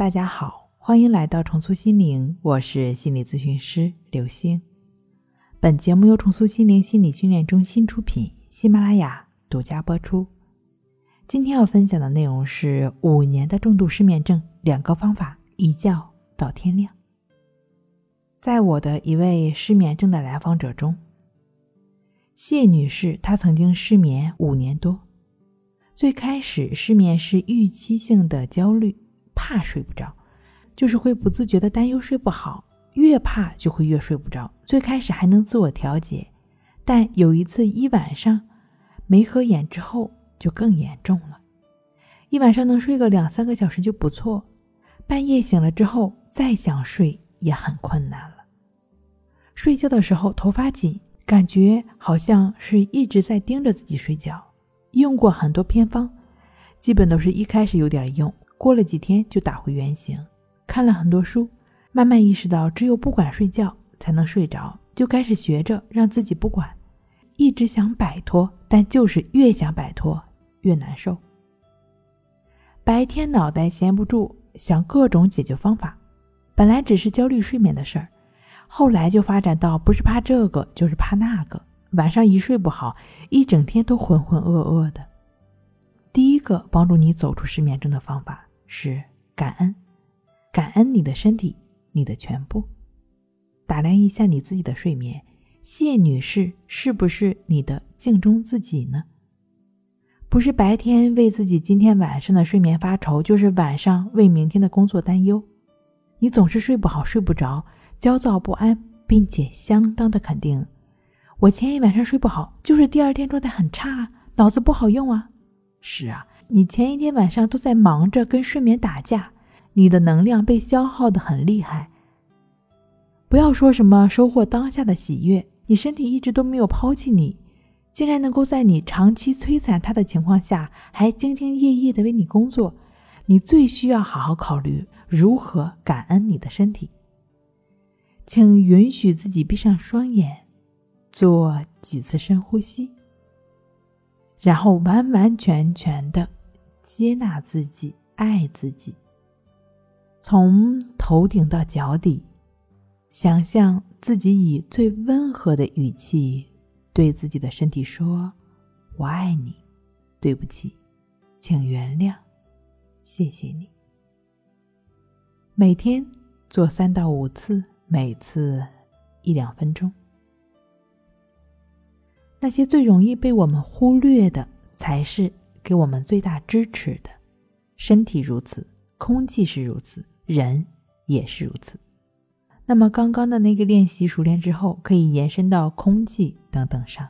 大家好，欢迎来到重塑心灵，我是心理咨询师刘星。本节目由重塑心灵心理训练中心出品，喜马拉雅独家播出。今天要分享的内容是五年的重度失眠症两个方法，一觉到天亮。在我的一位失眠症的来访者中，谢女士她曾经失眠五年多，最开始失眠是预期性的焦虑。怕睡不着，就是会不自觉的担忧睡不好，越怕就会越睡不着。最开始还能自我调节，但有一次一晚上没合眼之后就更严重了，一晚上能睡个两三个小时就不错，半夜醒了之后再想睡也很困难了。睡觉的时候头发紧，感觉好像是一直在盯着自己睡觉。用过很多偏方，基本都是一开始有点用。过了几天就打回原形，看了很多书，慢慢意识到只有不管睡觉才能睡着，就开始学着让自己不管，一直想摆脱，但就是越想摆脱越难受。白天脑袋闲不住，想各种解决方法，本来只是焦虑睡眠的事儿，后来就发展到不是怕这个就是怕那个，晚上一睡不好，一整天都浑浑噩噩的。第一个帮助你走出失眠症的方法。是感恩，感恩你的身体，你的全部。打量一下你自己的睡眠，谢女士是不是你的镜中自己呢？不是白天为自己今天晚上的睡眠发愁，就是晚上为明天的工作担忧。你总是睡不好，睡不着，焦躁不安，并且相当的肯定，我前一晚上睡不好，就是第二天状态很差，脑子不好用啊。是啊。你前一天晚上都在忙着跟睡眠打架，你的能量被消耗的很厉害。不要说什么收获当下的喜悦，你身体一直都没有抛弃你，竟然能够在你长期摧残它的情况下，还兢兢业业的为你工作。你最需要好好考虑如何感恩你的身体。请允许自己闭上双眼，做几次深呼吸，然后完完全全的。接纳自己，爱自己。从头顶到脚底，想象自己以最温和的语气对自己的身体说：“我爱你，对不起，请原谅，谢谢你。”每天做三到五次，每次一两分钟。那些最容易被我们忽略的，才是。给我们最大支持的，身体如此，空气是如此，人也是如此。那么刚刚的那个练习熟练之后，可以延伸到空气等等上。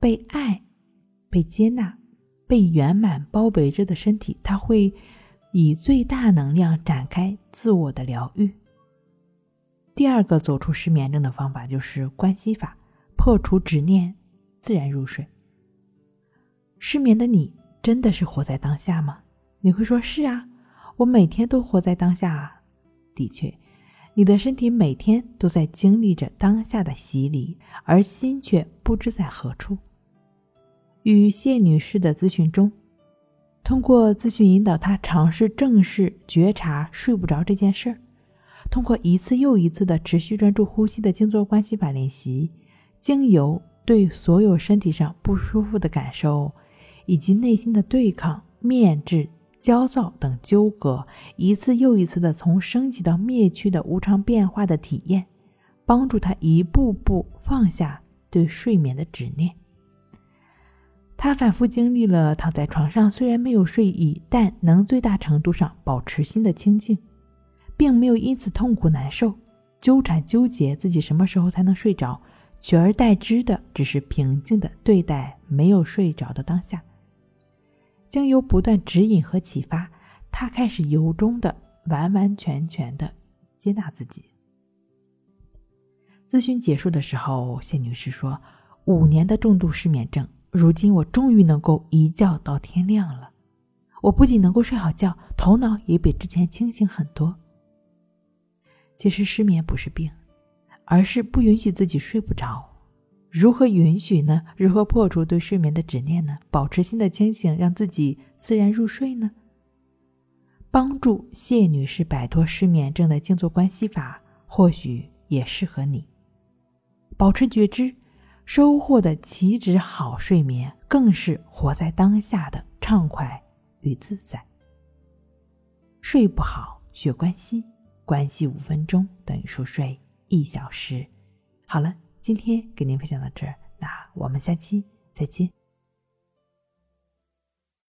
被爱、被接纳、被圆满包围着的身体，它会以最大能量展开自我的疗愈。第二个走出失眠症的方法就是关系法，破除执念，自然入睡。失眠的你真的是活在当下吗？你会说是啊，我每天都活在当下啊。的确，你的身体每天都在经历着当下的洗礼，而心却不知在何处。与谢女士的咨询中，通过咨询引导她尝试正视觉察睡不着这件事儿，通过一次又一次的持续专注呼吸的静坐关系法练习，经由对所有身体上不舒服的感受。以及内心的对抗、面质、焦躁等纠葛，一次又一次的从升级到灭去的无常变化的体验，帮助他一步步放下对睡眠的执念。他反复经历了躺在床上虽然没有睡意，但能最大程度上保持心的清静，并没有因此痛苦难受、纠缠纠结自己什么时候才能睡着，取而代之的只是平静的对待没有睡着的当下。经由不断指引和启发，他开始由衷的、完完全全的接纳自己。咨询结束的时候，谢女士说：“五年的重度失眠症，如今我终于能够一觉到天亮了。我不仅能够睡好觉，头脑也比之前清醒很多。其实失眠不是病，而是不允许自己睡不着。”如何允许呢？如何破除对睡眠的执念呢？保持心的清醒，让自己自然入睡呢？帮助谢女士摆脱失眠症的静坐关系法，或许也适合你。保持觉知，收获的岂止好睡眠，更是活在当下的畅快与自在。睡不好学关系，关系五分钟等于熟睡一小时。好了，今天给您分享到这儿，那我们下期再见。